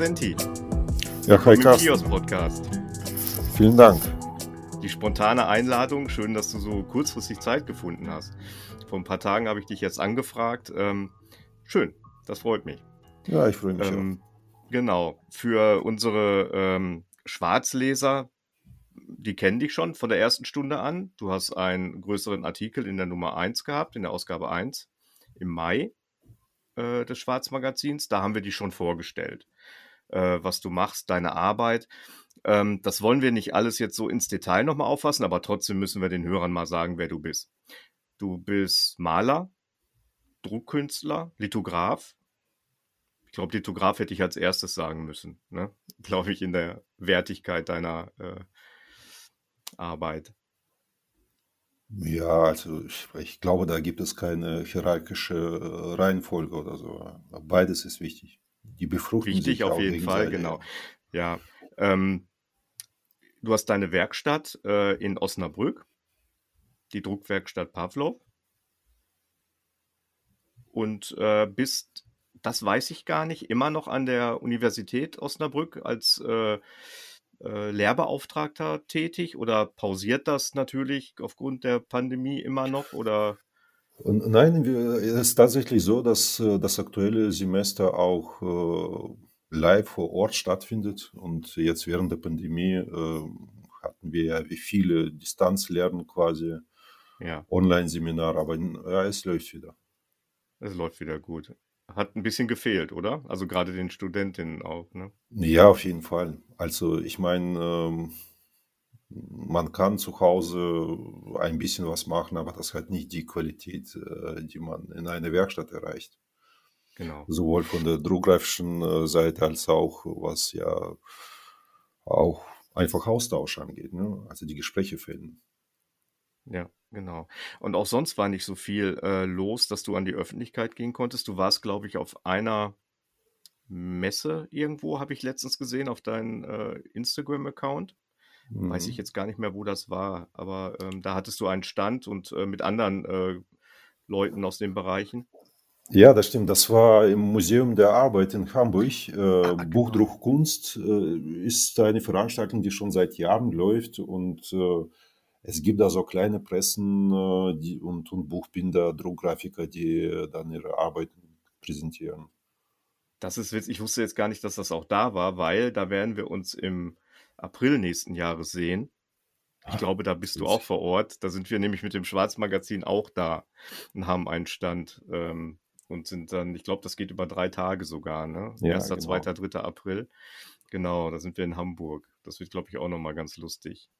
Asenti. Ja, Carsten. Kios Podcast. Vielen Dank. Die spontane Einladung, schön, dass du so kurzfristig Zeit gefunden hast. Vor ein paar Tagen habe ich dich jetzt angefragt. Ähm, schön, das freut mich. Ja, ich freue mich ähm, Genau, für unsere ähm, Schwarzleser, die kennen dich schon von der ersten Stunde an. Du hast einen größeren Artikel in der Nummer 1 gehabt, in der Ausgabe 1 im Mai äh, des Schwarzmagazins. Da haben wir dich schon vorgestellt, äh, was du machst, deine Arbeit. Ähm, das wollen wir nicht alles jetzt so ins Detail nochmal auffassen, aber trotzdem müssen wir den Hörern mal sagen, wer du bist. Du bist Maler, Druckkünstler, Lithograf. Ich glaube, Lithograf hätte ich als erstes sagen müssen, ne? glaube ich, in der Wertigkeit deiner äh, Arbeit. Ja, also ich, ich, glaube, da gibt es keine hierarchische äh, Reihenfolge oder so. Beides ist wichtig. Die befruchten Wichtig sich auf jeden Fall, genau. Ja, ähm, du hast deine Werkstatt äh, in Osnabrück, die Druckwerkstatt Pavlov. Und äh, bist, das weiß ich gar nicht, immer noch an der Universität Osnabrück als äh, äh, Lehrbeauftragter tätig oder pausiert das natürlich aufgrund der Pandemie immer noch oder? Nein, es ist tatsächlich so, dass äh, das aktuelle Semester auch äh, live vor Ort stattfindet und jetzt während der Pandemie hatten wir ja wie viele Distanzlernen quasi, ja. Online-Seminar, aber ja, es läuft wieder. Es läuft wieder gut. Hat ein bisschen gefehlt, oder? Also gerade den Studentinnen auch, ne? Ja, auf jeden Fall. Also ich meine, ähm, man kann zu Hause ein bisschen was machen, aber das hat nicht die Qualität, äh, die man in einer Werkstatt erreicht. Genau. Sowohl von der druckgreifischen äh, Seite als auch was ja auch einfach Austausch angeht, ne? Also die Gespräche finden. Ja. Genau. Und auch sonst war nicht so viel äh, los, dass du an die Öffentlichkeit gehen konntest. Du warst, glaube ich, auf einer Messe irgendwo, habe ich letztens gesehen, auf deinem äh, Instagram-Account. Mhm. Weiß ich mhm. jetzt gar nicht mehr, wo das war, aber ähm, da hattest du einen Stand und äh, mit anderen äh, Leuten aus den Bereichen. Ja, das stimmt. Das war im Museum der Arbeit in Hamburg. Äh, ah, genau. Buchdruckkunst äh, ist eine Veranstaltung, die schon seit Jahren läuft und äh, es gibt also kleine Pressen äh, die, und, und Buchbinder, Druckgrafiker, die dann ihre Arbeiten präsentieren. Das ist witzig. Ich wusste jetzt gar nicht, dass das auch da war, weil da werden wir uns im April nächsten Jahres sehen. Ich glaube, da bist du auch vor Ort. Da sind wir nämlich mit dem Schwarzmagazin auch da und haben einen Stand ähm, und sind dann, ich glaube, das geht über drei Tage sogar, ne? Ja, 1., genau. 2., 3. April. Genau, da sind wir in Hamburg. Das wird, glaube ich, auch nochmal ganz lustig.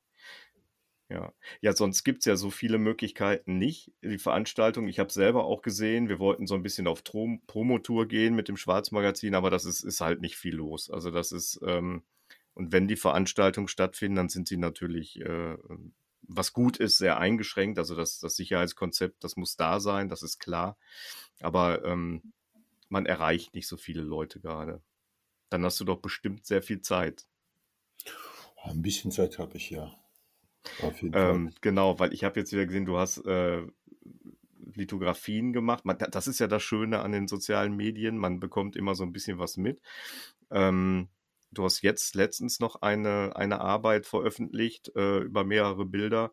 Ja. Ja, sonst gibt es ja so viele Möglichkeiten nicht, die Veranstaltung. Ich habe selber auch gesehen, wir wollten so ein bisschen auf Trom Promotour gehen mit dem Schwarzmagazin, aber das ist, ist halt nicht viel los. Also das ist, ähm, und wenn die Veranstaltungen stattfinden, dann sind sie natürlich, äh, was gut ist, sehr eingeschränkt. Also das, das Sicherheitskonzept, das muss da sein, das ist klar. Aber ähm, man erreicht nicht so viele Leute gerade. Dann hast du doch bestimmt sehr viel Zeit. Ein bisschen Zeit habe ich ja. Auf jeden Fall. Ähm, genau, weil ich habe jetzt wieder gesehen, du hast äh, Lithografien gemacht. Man, das ist ja das Schöne an den sozialen Medien, man bekommt immer so ein bisschen was mit. Ähm, du hast jetzt letztens noch eine, eine Arbeit veröffentlicht äh, über mehrere Bilder.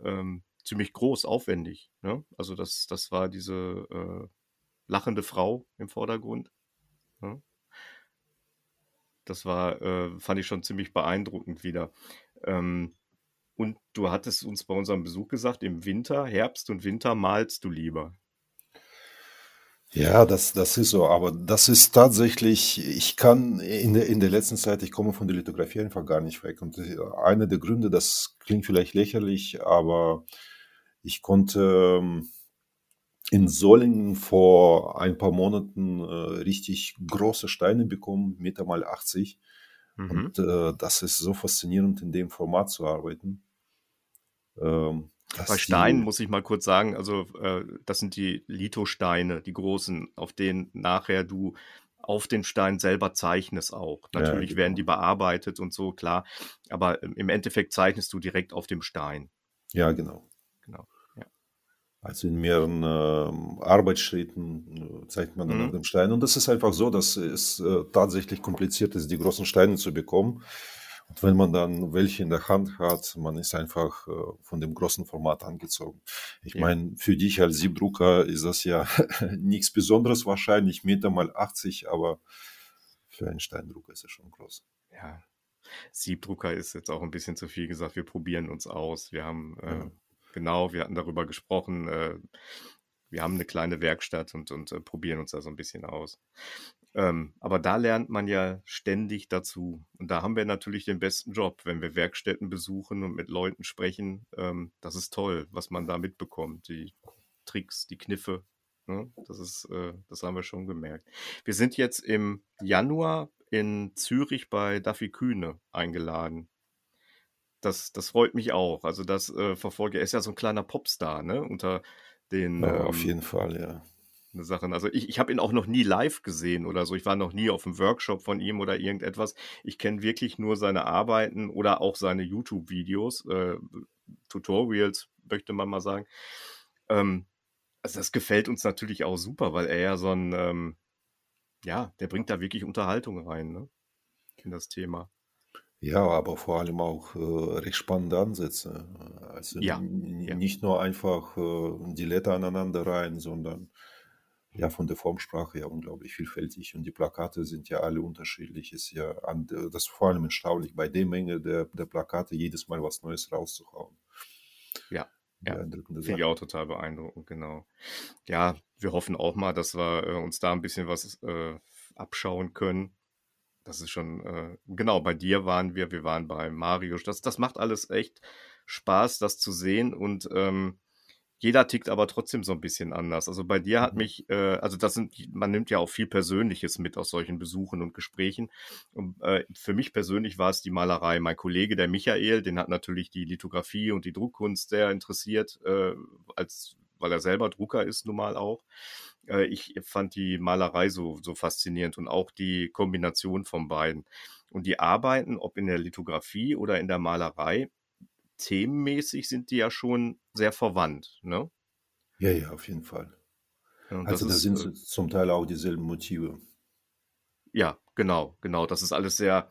Ähm, ziemlich groß, aufwendig. Ne? Also das, das war diese äh, lachende Frau im Vordergrund. Ne? Das war, äh, fand ich schon ziemlich beeindruckend wieder. Ähm, und du hattest uns bei unserem Besuch gesagt, im Winter, Herbst und Winter malst du lieber. Ja, das, das ist so, aber das ist tatsächlich, ich kann in der, in der letzten Zeit, ich komme von der Lithografie einfach gar nicht weg. Und einer der Gründe, das klingt vielleicht lächerlich, aber ich konnte ähm, in Solingen vor ein paar Monaten äh, richtig große Steine bekommen, Meter mal 80. Mhm. Und äh, das ist so faszinierend, in dem Format zu arbeiten. Ähm, Bei Steinen muss ich mal kurz sagen, also äh, das sind die Lithosteine, die großen, auf denen nachher du auf den Stein selber zeichnest auch. Natürlich ja, genau. werden die bearbeitet und so, klar. Aber im Endeffekt zeichnest du direkt auf dem Stein. Ja, genau. Genau. Ja. Also in mehreren äh, Arbeitsschritten äh, zeigt man dann mhm. auf dem Stein. Und das ist einfach so, dass es äh, tatsächlich kompliziert ist, die großen Steine zu bekommen. Und wenn man dann welche in der Hand hat, man ist einfach äh, von dem großen Format angezogen. Ich ja. meine, für dich als Siebdrucker ist das ja nichts Besonderes wahrscheinlich, Meter mal 80, aber für einen Steindrucker ist es schon groß. Ja, Siebdrucker ist jetzt auch ein bisschen zu viel gesagt. Wir probieren uns aus. Wir haben äh, ja. genau, wir hatten darüber gesprochen. Äh, wir haben eine kleine Werkstatt und, und äh, probieren uns da so ein bisschen aus. Ähm, aber da lernt man ja ständig dazu. Und da haben wir natürlich den besten Job, wenn wir Werkstätten besuchen und mit Leuten sprechen. Ähm, das ist toll, was man da mitbekommt. Die Tricks, die Kniffe. Ne? Das ist, äh, das haben wir schon gemerkt. Wir sind jetzt im Januar in Zürich bei Daffy Kühne eingeladen. Das, das freut mich auch. Also das äh, verfolge er ist ja so ein kleiner Popstar, ne? Unter den. Ja, ähm, auf jeden Fall, ja. Sachen. Also ich, ich habe ihn auch noch nie live gesehen oder so. Ich war noch nie auf einem Workshop von ihm oder irgendetwas. Ich kenne wirklich nur seine Arbeiten oder auch seine YouTube-Videos, äh, Tutorials, möchte man mal sagen. Ähm, also das gefällt uns natürlich auch super, weil er ja so ein, ähm, ja, der bringt da wirklich Unterhaltung rein, ne? In das Thema. Ja, aber vor allem auch äh, recht spannende Ansätze. Also ja, ja. nicht nur einfach äh, die Letter aneinander rein, sondern ja von der Formsprache ja unglaublich vielfältig. Und die Plakate sind ja alle unterschiedlich. Ist ja an, das ist vor allem erstaunlich, bei der Menge der, der Plakate jedes Mal was Neues rauszuhauen. Ja, ja, finde ich auch total beeindruckend, genau. Ja, wir hoffen auch mal, dass wir äh, uns da ein bisschen was äh, abschauen können. Das ist schon, äh, genau, bei dir waren wir, wir waren bei Mario. Das, das macht alles echt Spaß, das zu sehen und ähm, jeder tickt aber trotzdem so ein bisschen anders. Also bei dir hat mhm. mich, äh, also das sind, man nimmt ja auch viel Persönliches mit aus solchen Besuchen und Gesprächen. Und, äh, für mich persönlich war es die Malerei. Mein Kollege, der Michael, den hat natürlich die Lithografie und die Druckkunst sehr interessiert, äh, als weil er selber Drucker ist, nun mal auch. Äh, ich fand die Malerei so, so faszinierend und auch die Kombination von beiden. Und die Arbeiten, ob in der Lithografie oder in der Malerei, themenmäßig sind die ja schon sehr verwandt, ne? Ja, ja, auf jeden Fall. Ja, also da sind äh, zum Teil auch dieselben Motive. Ja, genau, genau. Das ist alles sehr,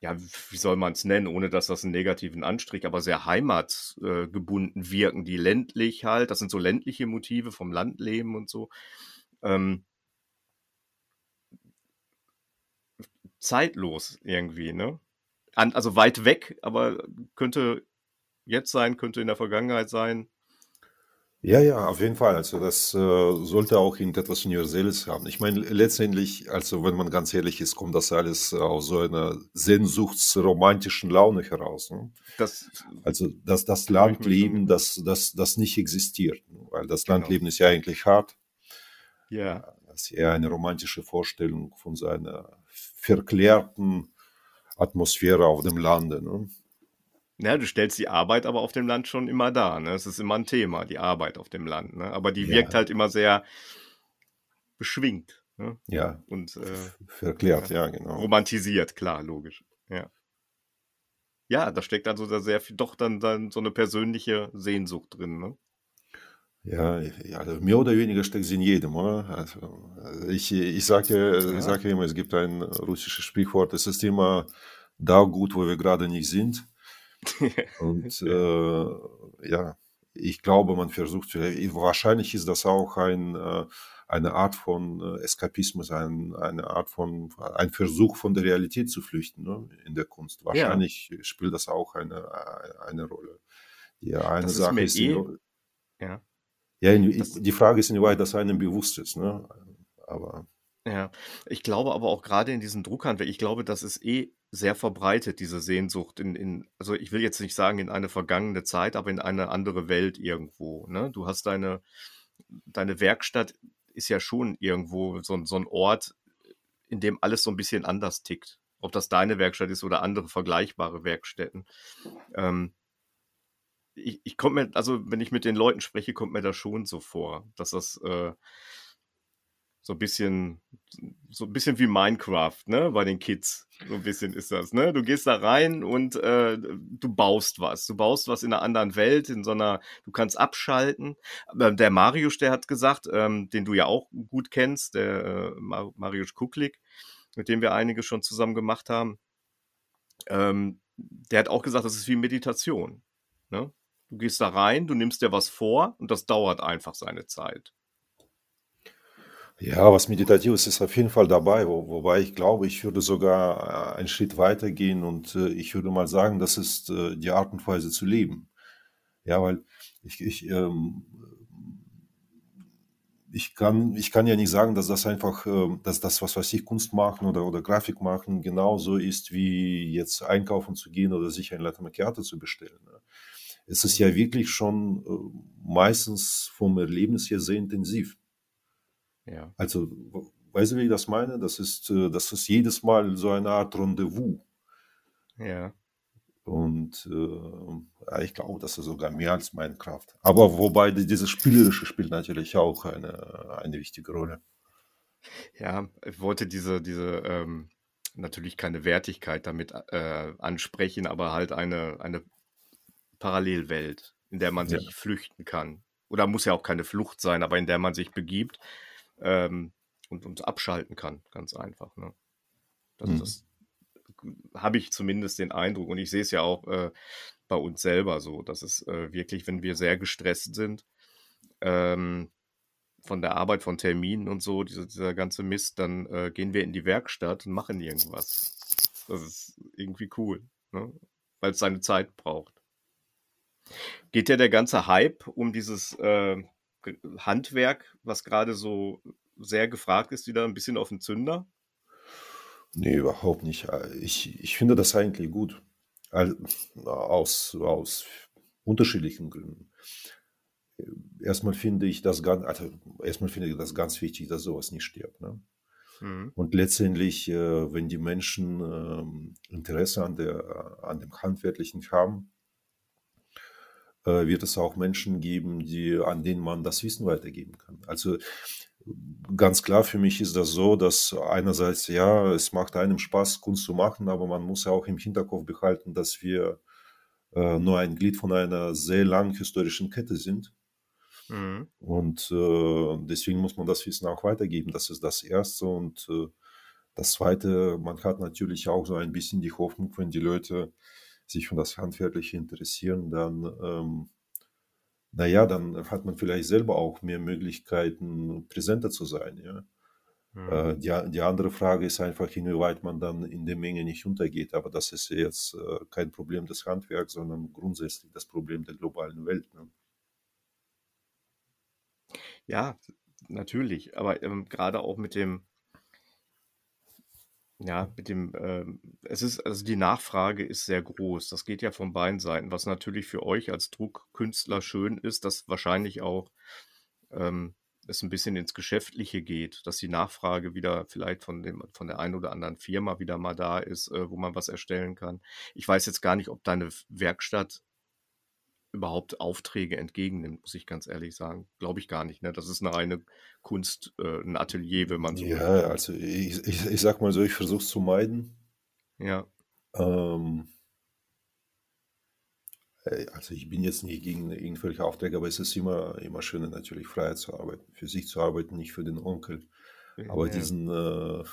ja, wie soll man es nennen, ohne dass das einen negativen Anstrich, aber sehr heimatgebunden wirken, die ländlich halt, das sind so ländliche Motive vom Landleben und so. Ähm, zeitlos irgendwie, ne? An, also weit weg, aber könnte jetzt sein, könnte in der Vergangenheit sein. Ja, ja, auf jeden Fall. Also das äh, sollte auch irgendetwas Universelles haben. Ich meine, letztendlich, also wenn man ganz ehrlich ist, kommt das alles aus so einer sehnsuchtsromantischen Laune heraus. Ne? Das, also das, das Landleben, das, das, das nicht existiert. Ne? Weil das genau. Landleben ist ja eigentlich hart. Ja. Das ist eher eine romantische Vorstellung von seiner verklärten Atmosphäre auf dem Lande. Ne? Ja, du stellst die Arbeit aber auf dem Land schon immer dar. Ne? Es ist immer ein Thema, die Arbeit auf dem Land. Ne? Aber die ja. wirkt halt immer sehr beschwingt. Ne? Ja. Und äh, verklärt, ja, genau. Romantisiert, klar, logisch. Ja. Ja, da steckt also da sehr viel, doch dann, dann so eine persönliche Sehnsucht drin. Ne? Ja, also mehr oder weniger steckt sie in jedem, oder? Also, ich, ich sage ja. ich sage immer, es gibt ein russisches Sprichwort, es ist immer da gut, wo wir gerade nicht sind. Und äh, ja, ich glaube, man versucht, wahrscheinlich ist das auch ein, äh, eine Art von äh, Eskapismus, ein, eine Art von, ein Versuch von der Realität zu flüchten ne, in der Kunst. Wahrscheinlich ja. spielt das auch eine, eine Rolle. Die eine das Sache ist, eh, in, ja. Ja, in, die Frage ist, inwieweit das einem bewusst ist. Ne? Aber ja, ich glaube aber auch gerade in diesen Druckern, ich glaube, das ist eh sehr verbreitet, diese Sehnsucht in, in, also ich will jetzt nicht sagen in eine vergangene Zeit, aber in eine andere Welt irgendwo. Ne? Du hast deine, deine Werkstatt ist ja schon irgendwo so, so ein Ort, in dem alles so ein bisschen anders tickt. Ob das deine Werkstatt ist oder andere vergleichbare Werkstätten. Ähm, ich, ich komme mir, also wenn ich mit den Leuten spreche, kommt mir das schon so vor, dass das äh, So ein bisschen, so ein bisschen wie Minecraft, ne? Bei den Kids. So ein bisschen ist das, ne? Du gehst da rein und äh, du baust was. Du baust was in einer anderen Welt, in so einer, du kannst abschalten. Der Marius, der hat gesagt, ähm, den du ja auch gut kennst, der äh, Marius Kuklik, mit dem wir einige schon zusammen gemacht haben, ähm, der hat auch gesagt, das ist wie Meditation. Ne? Du gehst da rein, du nimmst dir was vor und das dauert einfach seine Zeit. Ja, was Meditatives ist auf jeden Fall dabei, wo, wobei ich glaube, ich würde sogar äh, einen Schritt weiter gehen und äh, ich würde mal sagen, das ist äh, die Art und Weise zu leben. Ja, weil ich, ich, ähm, ich, kann, ich kann ja nicht sagen, dass das einfach, äh, dass das, was weiß ich, Kunst machen oder, oder Grafik machen, genauso ist, wie jetzt einkaufen zu gehen oder sich ein Latte Macchiato zu bestellen. Ne? Es ist ja wirklich schon äh, meistens vom Erlebnis her sehr intensiv. Ja. Also, weißt du, wie ich das meine? Das ist, äh, das ist jedes Mal so eine Art Rendezvous. Ja. Und äh, ich glaube, das ist sogar mehr als Minecraft. Aber wobei dieses spielerische spielt natürlich auch eine, eine wichtige Rolle. Ja, ich wollte diese, diese ähm, natürlich keine Wertigkeit damit äh, ansprechen, aber halt eine, eine Parallelwelt, in der man sich ja. flüchten kann. Oder muss ja auch keine Flucht sein, aber in der man sich begibt ähm, und, und abschalten kann, ganz einfach. Ne? Das, mhm. das habe ich zumindest den Eindruck und ich sehe es ja auch äh, bei uns selber so, dass es äh, wirklich, wenn wir sehr gestresst sind, ähm, von der Arbeit, von Terminen und so, dieser, dieser ganze Mist, dann äh, gehen wir in die Werkstatt und machen irgendwas. Das ist irgendwie cool, ne? weil es seine Zeit braucht. Geht ja der ganze Hype um dieses äh, Handwerk, was gerade so sehr gefragt ist, wieder ein bisschen auf den Zünder? Nee, überhaupt nicht. Ich, ich finde das eigentlich gut. Aus, aus unterschiedlichen Gründen. Erstmal finde ich das ganz, also erstmal finde ich das ganz wichtig, dass sowas nicht stirbt. Ne? Mhm. Und letztendlich, äh, wenn die Menschen ähm, Interesse an, der, an dem Handwerklichen haben, äh, wird es auch Menschen geben, die, an denen man das Wissen weitergeben kann. Also ganz klar für mich ist das so, dass einerseits, ja, es macht einem Spaß, Kunst zu machen, aber man muss ja auch im Hinterkopf behalten, dass wir äh, nur ein Glied von einer sehr langen historischen Kette sind. Mhm. Und äh, deswegen muss man das Wissen auch weitergeben. Das ist das Erste. Und äh, das Zweite, man hat natürlich auch so ein bisschen die Hoffnung, wenn die Leute sich für das Handwerkliche interessieren, dann, ähm, naja, dann hat man vielleicht selber auch mehr Möglichkeiten, präsenter zu sein. Ja? Mhm. Äh, die, die andere Frage ist einfach, inwieweit man dann in der Menge nicht untergeht. Aber das ist jetzt äh, kein Problem des Handwerks, sondern grundsätzlich das Problem der globalen Welt. Ne? Ja, natürlich. Aber ähm, gerade auch mit dem, ja, mit dem, ähm, es ist, also die Nachfrage ist sehr groß. Das geht ja von beiden Seiten. Was natürlich für euch als Druckkünstler schön ist, dass wahrscheinlich auch ähm, es ein bisschen ins Geschäftliche geht, dass die Nachfrage wieder vielleicht von dem, von der einen oder anderen Firma wieder mal da ist, äh, wo man was erstellen kann. Ich weiß jetzt gar nicht, ob deine Werkstatt überhaupt Aufträge entgegennimmt, muss ich ganz ehrlich sagen. Glaube ich gar nicht. Ne? Das ist eine reine Kunst, äh, ein Atelier, wenn man so Ja, will. also ich, ich, ich sag mal so, ich versuche es zu meiden. Ja. Ähm, äh, also ich bin jetzt nicht gegen irgendwelche Aufträge, aber es ist immer, immer schöner natürlich freier zu arbeiten, für sich zu arbeiten, nicht für den Onkel. Aber ja. diesen äh,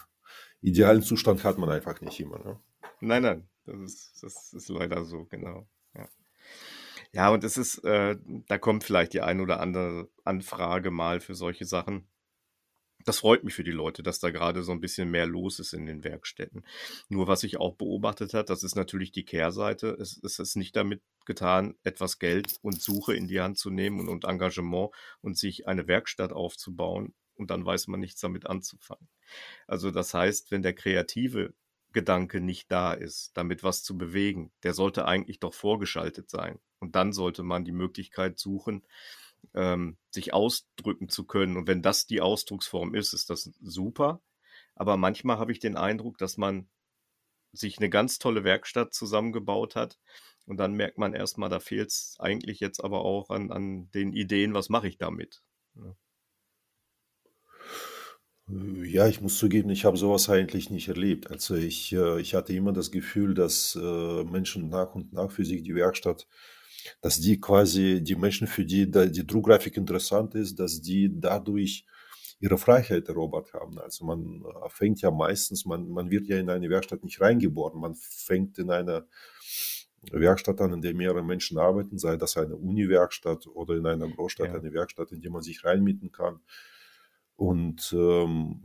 idealen Zustand hat man einfach nicht immer. Ne? Nein, nein, das ist, das ist leider so, genau. Ja, und es ist, äh, da kommt vielleicht die ein oder andere Anfrage mal für solche Sachen. Das freut mich für die Leute, dass da gerade so ein bisschen mehr los ist in den Werkstätten. Nur was ich auch beobachtet habe, das ist natürlich die Kehrseite. Es, es ist nicht damit getan, etwas Geld und Suche in die Hand zu nehmen und, und Engagement und sich eine Werkstatt aufzubauen und dann weiß man nichts damit anzufangen. Also das heißt, wenn der Kreative Gedanke nicht da ist, damit was zu bewegen. Der sollte eigentlich doch vorgeschaltet sein. Und dann sollte man die Möglichkeit suchen, ähm, sich ausdrücken zu können. Und wenn das die Ausdrucksform ist, ist das super. Aber manchmal habe ich den Eindruck, dass man sich eine ganz tolle Werkstatt zusammengebaut hat. Und dann merkt man erstmal, da fehlt es eigentlich jetzt aber auch an, an den Ideen, was mache ich damit. Ja. Äh, ja, ich muss zugeben, ich habe sowas eigentlich nicht erlebt. Also ich, äh, ich hatte immer das Gefühl, dass äh, Menschen nach und nach für sich die Werkstatt, dass die quasi, die Menschen, für die die Druckgrafik interessant ist, dass die dadurch ihre Freiheit erobert haben. Also man fängt ja meistens, man, man wird ja in eine Werkstatt nicht reingeboren, man fängt in einer Werkstatt an, in der mehrere Menschen arbeiten, sei das eine Uni-Werkstatt oder in einer Großstadt Ja. eine Werkstatt, in die man sich reinmieten kann. Und ähm,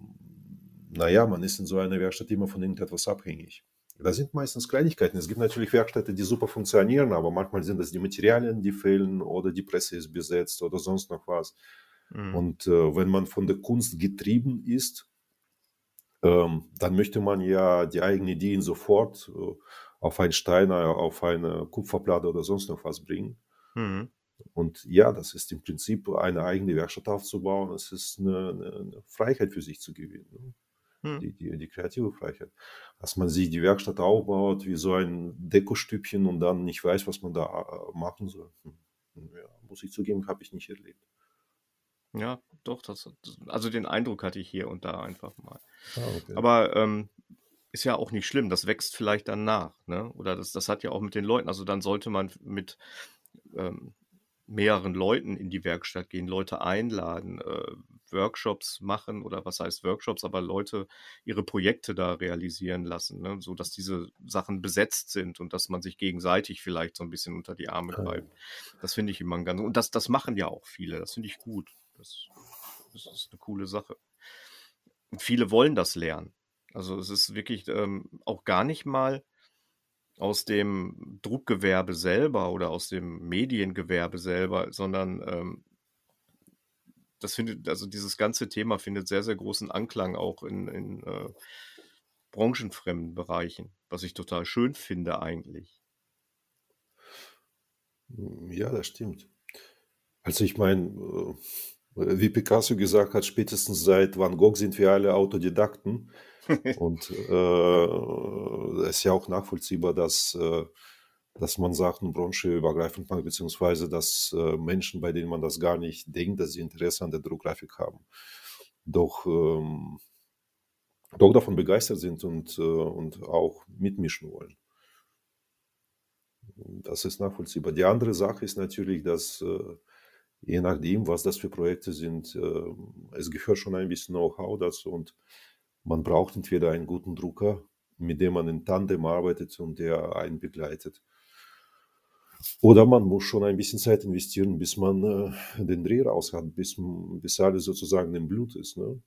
naja, man ist in so einer Werkstatt immer von irgendetwas abhängig. Da sind meistens Kleinigkeiten. Es gibt natürlich Werkstätten, die super funktionieren, aber manchmal sind es die Materialien, die fehlen oder die Presse ist besetzt oder sonst noch was. Mhm. Und äh, wenn man von der Kunst getrieben ist, ähm, dann möchte man ja die eigenen Ideen sofort äh, auf einen Stein, äh, auf eine Kupferplatte oder sonst noch was bringen. Mhm. Und ja, das ist im Prinzip eine eigene Werkstatt aufzubauen. Es ist eine, eine, eine Freiheit für sich zu gewinnen. Mhm. Die, die, die kreative Freiheit. Dass man sich die Werkstatt aufbaut wie so ein Dekostübchen und dann nicht weiß, was man da äh, machen soll. Hm. Ja, muss ich zugeben, habe ich nicht erlebt. Ja, doch, das, also den Eindruck hatte ich hier und da einfach mal. Ah, okay. Aber ähm, ist ja auch nicht schlimm, das wächst vielleicht dann nach, ne? Oder das, das hat ja auch mit den Leuten, also dann sollte man mit ähm, mehreren Leuten in die Werkstatt gehen, Leute einladen, äh, Workshops machen oder was heißt Workshops, aber Leute ihre Projekte da realisieren lassen, ne? so dass diese Sachen besetzt sind und dass man sich gegenseitig vielleicht so ein bisschen unter die Arme Ah, greift. Das finde ich immer ein ganz und das, das machen ja auch viele. Das finde ich gut. Das, das ist eine coole Sache. Und viele wollen das lernen. Also es ist wirklich ähm, auch gar nicht mal aus dem Druckgewerbe selber oder aus dem Mediengewerbe selber, sondern ähm, das findet, also dieses ganze Thema findet sehr, sehr großen Anklang auch in, in äh, branchenfremden Bereichen, was ich total schön finde eigentlich. Ja, das stimmt. Also ich meine, äh, wie Picasso gesagt hat, spätestens seit Van Gogh sind wir alle Autodidakten. Und äh, es ist ja auch nachvollziehbar, dass, äh, dass man Sachen branchenübergreifend macht, beziehungsweise dass äh, Menschen, bei denen man das gar nicht denkt, dass sie Interesse an der Druckgrafik haben, doch, ähm, doch davon begeistert sind und, äh, und auch mitmischen wollen. Das ist nachvollziehbar. Die andere Sache ist natürlich, dass äh, je nachdem, was das für Projekte sind, äh, es gehört schon ein bisschen Know-how dazu und man braucht entweder einen guten Drucker, mit dem man in Tandem arbeitet und der einen begleitet. Oder man muss schon ein bisschen Zeit investieren, bis man äh, den Dreh raus hat, bis, bis alles sozusagen im Blut ist. Ne?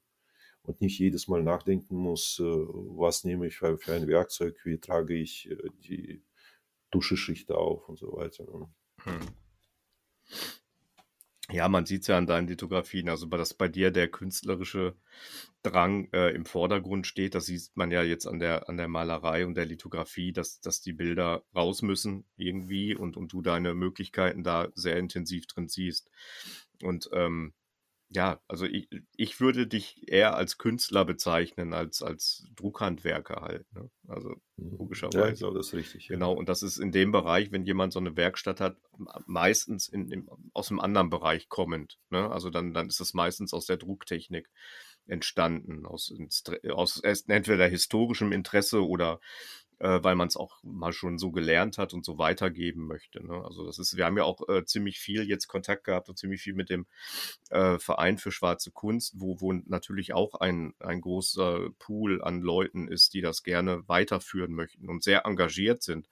Und nicht jedes Mal nachdenken muss, äh, was nehme ich für, ein Werkzeug, wie trage ich äh, die Duscheschicht auf und so weiter. Ne? Hm. Ja, man sieht es ja an deinen Lithografien, also dass bei dir der künstlerische Drang äh, im Vordergrund steht, das sieht man ja jetzt an der, an der Malerei und der Lithografie, dass, dass die Bilder raus müssen irgendwie und, und du deine Möglichkeiten da sehr intensiv drin siehst. Und ähm, ja, also ich, ich würde dich eher als Künstler bezeichnen, als, als Druckhandwerker halt. Ne? Also logischerweise. Ja, ich glaube, das ist richtig. Ja. Genau, und das ist in dem Bereich, wenn jemand so eine Werkstatt hat, meistens in, in, aus einem anderen Bereich kommend. Ne? Also dann, dann ist es meistens aus der Drucktechnik entstanden, aus, aus entweder historischem Interesse oder äh, weil man es auch mal schon so gelernt hat und so weitergeben möchte. Ne? Also das ist, wir haben ja auch äh, ziemlich viel jetzt Kontakt gehabt und ziemlich viel mit dem äh, Verein für schwarze Kunst, wo, wo natürlich auch ein, ein großer Pool an Leuten ist, die das gerne weiterführen möchten und sehr engagiert sind.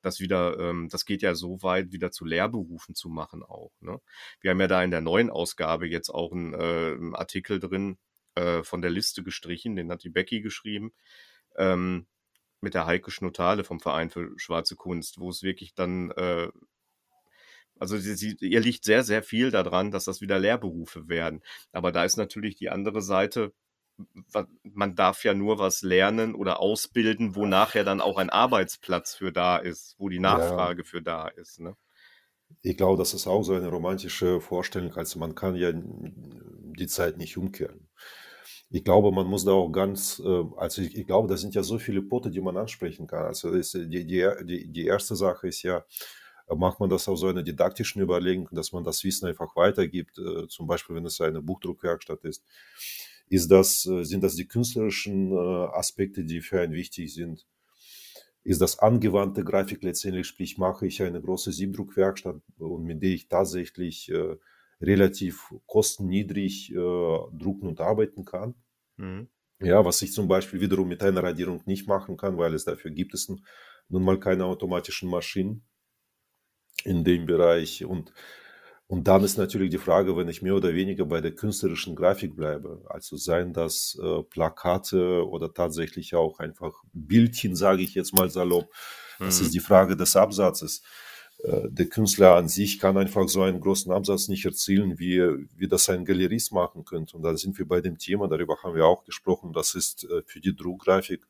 Das wieder, ähm, das geht ja so weit, wieder zu Lehrberufen zu machen auch. Ne? Wir haben ja da in der neuen Ausgabe jetzt auch einen, äh, einen Artikel drin, äh, von der Liste gestrichen, den hat die Becky geschrieben. Ähm, mit der Heike Schnotale vom Verein für schwarze Kunst, wo es wirklich dann, äh, also sie, sie, ihr liegt sehr, sehr viel daran, dass das wieder Lehrberufe werden. Aber da ist natürlich die andere Seite, man darf ja nur was lernen oder ausbilden, wo nachher dann auch ein Arbeitsplatz für da ist, wo die Nachfrage ja. für da ist. Ne? Ich glaube, das ist auch so eine romantische Vorstellung, also man kann ja die Zeit nicht umkehren. Ich glaube, man muss da auch ganz, also ich, ich, glaube, da sind ja so viele Pote, die man ansprechen kann. Also ist, die, die, die erste Sache ist ja, macht man das auf so einer didaktischen Überlegung, dass man das Wissen einfach weitergibt, zum Beispiel wenn es eine Buchdruckwerkstatt ist. Ist das, äh, sind das die künstlerischen äh, Aspekte, die für einen wichtig sind? Ist das angewandte Grafik letztendlich, sprich mache ich eine große Siebdruckwerkstatt und mit der ich tatsächlich äh, relativ kostenniedrig äh, drucken und arbeiten kann? Mhm. Ja, was ich zum Beispiel wiederum mit einer Radierung nicht machen kann, weil es dafür gibt es nun mal keine automatischen Maschinen in dem Bereich. Und, und dann ist natürlich die Frage, wenn ich mehr oder weniger bei der künstlerischen Grafik bleibe, also seien das äh, Plakate oder tatsächlich auch einfach Bildchen, sage ich jetzt mal salopp, mhm. das ist mhm. die Frage des Absatzes. Äh, der Künstler an sich kann einfach so einen großen Absatz nicht erzielen, wie, wie das ein Galerist machen könnte. Und da sind wir bei dem Thema, darüber haben wir auch gesprochen, das ist äh, für die Druckgrafik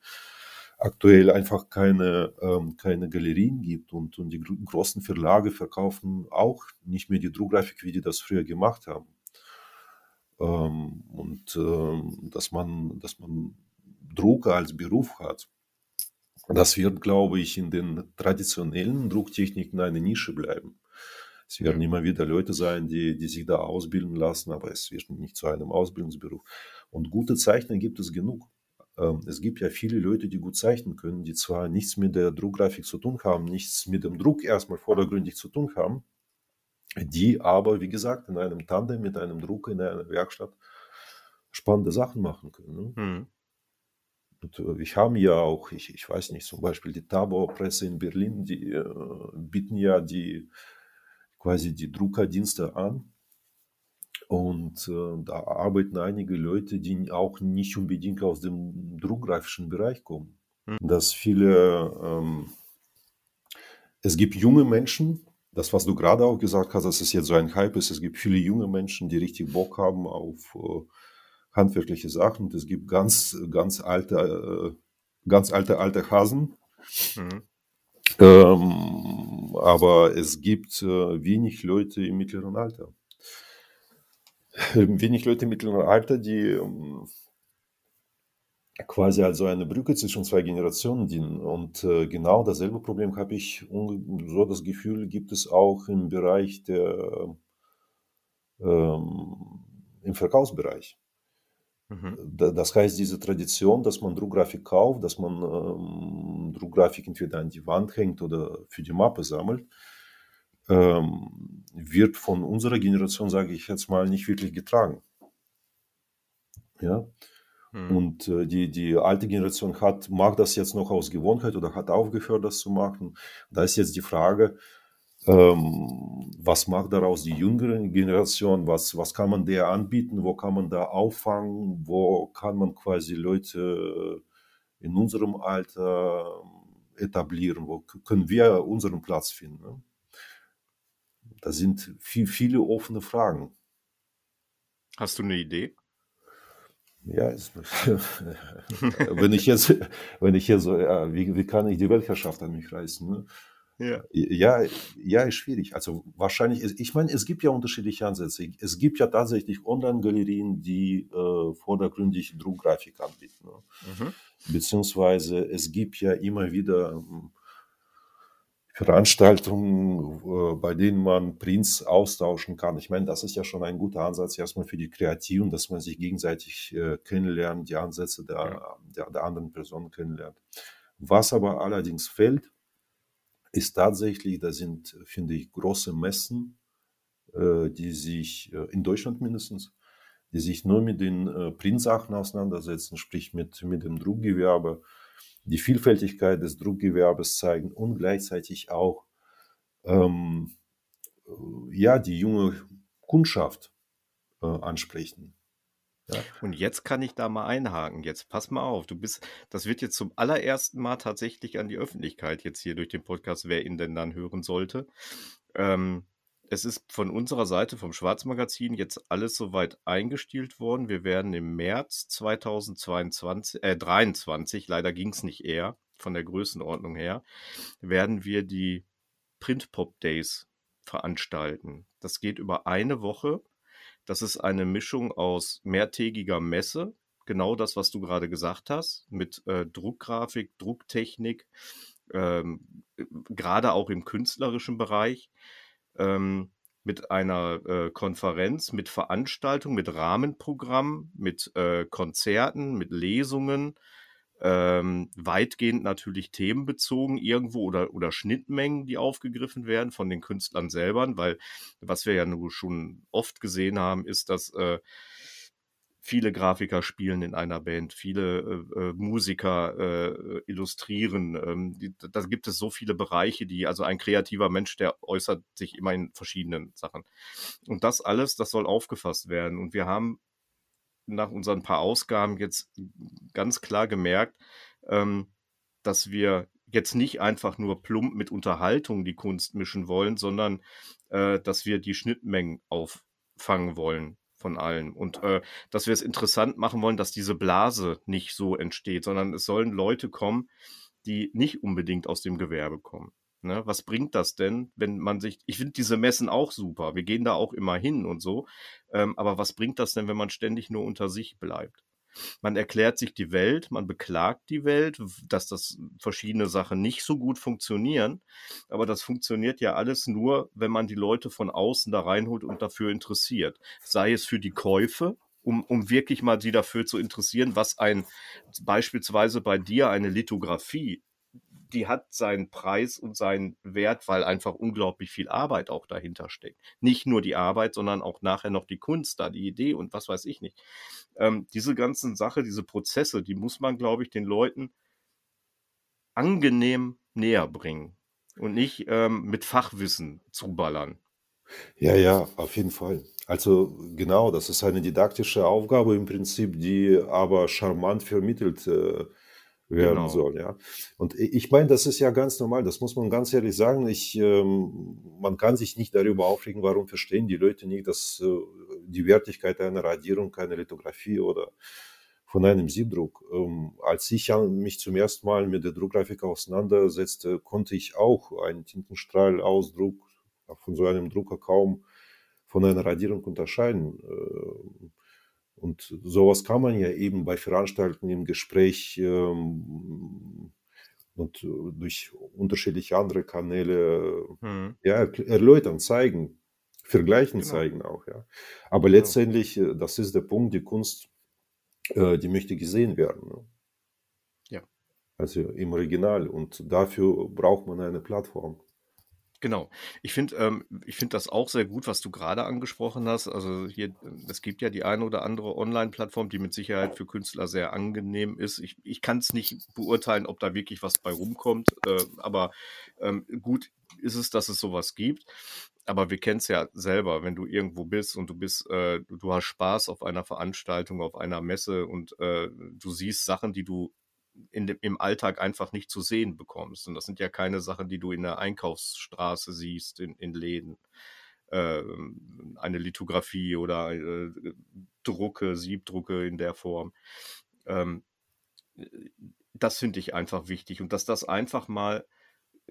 aktuell einfach keine, ähm, keine Galerien gibt und, und die großen Verlage verkaufen auch nicht mehr die Druckgrafik, wie die das früher gemacht haben. Ähm, und ähm, dass man, dass man Drucker als Beruf hat, das wird, glaube ich, in den traditionellen Drucktechniken eine Nische bleiben. Es werden immer wieder Leute sein, die, die sich da ausbilden lassen, aber es wird nicht zu einem Ausbildungsberuf. Und gute Zeichner gibt es genug. Ähm, es gibt ja viele Leute, die gut zeichnen können, die zwar nichts mit der Druckgrafik zu tun haben, nichts mit dem Druck erstmal vordergründig zu tun haben, die aber, wie gesagt, in einem Tandem mit einem Drucker in einer Werkstatt spannende Sachen machen können. Ne? Mhm. Äh, wir haben ja auch, ich, ich weiß nicht, zum Beispiel die Tabor-Presse in Berlin, die äh, bieten ja die quasi die Druckerdienste an. Und äh, da arbeiten einige Leute, die auch nicht unbedingt aus dem druckgrafischen Bereich kommen. Mhm. Dass viele, ähm, es gibt junge Menschen, das, was du gerade auch gesagt hast, dass es jetzt so ein Hype ist, es gibt viele junge Menschen, die richtig Bock haben auf äh, handwerkliche Sachen. Und es gibt ganz, ganz alte, äh, ganz alte, alte Hasen. Mhm. Ähm, aber es gibt äh, wenig Leute im mittleren Alter wenig Leute im mittleren Alter, die ähm, quasi als so eine Brücke zwischen zwei Generationen dienen. Und äh, genau dasselbe Problem habe ich so das Gefühl, gibt es auch im Bereich der, ähm, im Verkaufsbereich. Mhm. Das heißt, diese Tradition, dass man Druckgrafik kauft, dass man ähm, Druckgrafik entweder an die Wand hängt oder für die Mappe sammelt, ähm, wird von unserer Generation, sage ich jetzt mal, nicht wirklich getragen. Ja. Hm. Und äh, die, die alte Generation hat, mag das jetzt noch aus Gewohnheit oder hat aufgehört, das zu machen. Da ist jetzt die Frage, ähm, was macht daraus die jüngere Generation? Was, was kann man der anbieten? Wo kann man da auffangen? Wo kann man quasi Leute in unserem Alter etablieren? Wo können wir unseren Platz finden? Ne? Da sind viel, viele offene Fragen. Hast du eine Idee? Ja, wenn ich jetzt, wenn ich jetzt so, ja, wie, wie kann ich die Weltherrschaft an mich reißen? Ne? Ja. ja, ja, ist schwierig. Also wahrscheinlich, ich meine, es gibt ja unterschiedliche Ansätze. Es gibt ja tatsächlich Online-Galerien, die äh, vordergründig Druckgrafik anbieten. Ne? Mhm. Beziehungsweise es gibt ja immer wieder ähm, Veranstaltungen, äh, bei denen man Prints austauschen kann. Ich meine, das ist ja schon ein guter Ansatz erstmal für die Kreativen, dass man sich gegenseitig äh, kennenlernt, die Ansätze der, der, der anderen Person kennenlernt. Was aber allerdings fällt, ist tatsächlich, da sind, finde ich, große Messen, äh, die sich, in Deutschland mindestens, die sich nur mit den Printsachen auseinandersetzen, sprich mit, mit dem Druckgewerbe, die Vielfältigkeit des Druckgewerbes zeigen und gleichzeitig auch ähm, ja, die junge Kundschaft äh, ansprechen. Ja. Und jetzt kann ich da mal einhaken. Jetzt pass mal auf. Du bist, das wird jetzt zum allerersten Mal tatsächlich an die Öffentlichkeit jetzt hier durch den Podcast, wer ihn denn dann hören sollte. Ähm, es ist von unserer Seite vom Schwarzmagazin jetzt alles soweit eingestielt worden. Wir werden im März 2022, äh, 23, leider ging es nicht eher, von der Größenordnung her, werden wir die Print Pop Days veranstalten. Das geht über eine Woche. Das ist eine Mischung aus mehrtägiger Messe, genau das, was du gerade gesagt hast, mit äh, Druckgrafik, Drucktechnik, ähm, gerade auch im künstlerischen Bereich ähm, mit einer äh, Konferenz, mit Veranstaltung, mit Rahmenprogramm, mit äh, Konzerten, mit Lesungen, ähm, weitgehend natürlich themenbezogen irgendwo oder, oder Schnittmengen, die aufgegriffen werden von den Künstlern selber, weil was wir ja nur schon oft gesehen haben, ist, dass äh, viele Grafiker spielen in einer Band, viele äh, äh Musiker äh, illustrieren. Ähm, die, da gibt es so viele Bereiche, die, also ein kreativer Mensch, der äußert sich immer in verschiedenen Sachen. Und das alles, das soll aufgefasst werden. Und wir haben nach unseren paar Ausgaben jetzt ganz klar gemerkt, ähm, dass wir jetzt nicht einfach nur plump mit Unterhaltung die Kunst mischen wollen, sondern äh, dass wir die Schnittmengen auffangen wollen von allen und äh, dass wir es interessant machen wollen, dass diese Blase nicht so entsteht, sondern es sollen Leute kommen, die nicht unbedingt aus dem Gewerbe kommen. Ne, was bringt das denn, wenn man sich, ich finde diese Messen auch super, wir gehen da auch immer hin und so, ähm, aber was bringt das denn, wenn man ständig nur unter sich bleibt? Man erklärt sich die Welt, man beklagt die Welt, dass das verschiedene Sachen nicht so gut funktionieren, aber das funktioniert ja alles nur, wenn man die Leute von außen da reinholt und dafür interessiert. Sei es für die Käufe, um, um wirklich mal sie dafür zu interessieren, was ein beispielsweise bei dir eine Lithografie die hat seinen Preis und seinen Wert, weil einfach unglaublich viel Arbeit auch dahinter steckt. Nicht nur die Arbeit, sondern auch nachher noch die Kunst da, die Idee und was weiß ich nicht. Ähm, diese ganzen Sache, diese Prozesse, die muss man, glaube ich, den Leuten angenehm näher bringen und nicht ähm, mit Fachwissen zuballern. Ja, ja, auf jeden Fall. Also genau, das ist eine didaktische Aufgabe im Prinzip, die aber charmant vermittelt äh, werden genau. soll. Ja. Und ich meine, das ist ja ganz normal, das muss man ganz ehrlich sagen. Ich, ähm, man kann sich nicht darüber aufregen, warum verstehen die Leute nicht, dass äh, die Wertigkeit einer Radierung, einer Lithografie oder von einem Siebdruck. Ähm, als ich mich zum ersten Mal mit der Druckgrafik auseinandersetzte, konnte ich auch einen Tintenstrahlausdruck von so einem Drucker kaum von einer Radierung unterscheiden. Und sowas kann man ja eben bei Veranstaltungen im Gespräch ähm, und äh, durch unterschiedliche andere Kanäle hm. ja, erläutern, zeigen, vergleichen, genau. zeigen auch. Ja. Aber genau. letztendlich, äh, das ist der Punkt, die Kunst, äh, die möchte gesehen werden. Ne? Ja. Also im Original. Und dafür braucht man eine Plattform. Genau. Ich finde ähm, ich finde das auch sehr gut, was du gerade angesprochen hast. Also hier, es gibt ja die eine oder andere Online-Plattform, die mit Sicherheit für Künstler sehr angenehm ist. Ich, ich kann es nicht beurteilen, ob da wirklich was bei rumkommt, äh, aber ähm, gut ist es, dass es sowas gibt. Aber wir kennen es ja selber, wenn du irgendwo bist und du bist, äh, du hast Spaß auf einer Veranstaltung, auf einer Messe und äh, du siehst Sachen, die du in dem, im Alltag einfach nicht zu sehen bekommst. Und das sind ja keine Sachen, die du in der Einkaufsstraße siehst, in, in Läden. Äh, eine Lithografie oder äh, Drucke, Siebdrucke in der Form. Ähm, das finde ich einfach wichtig. Und dass das einfach mal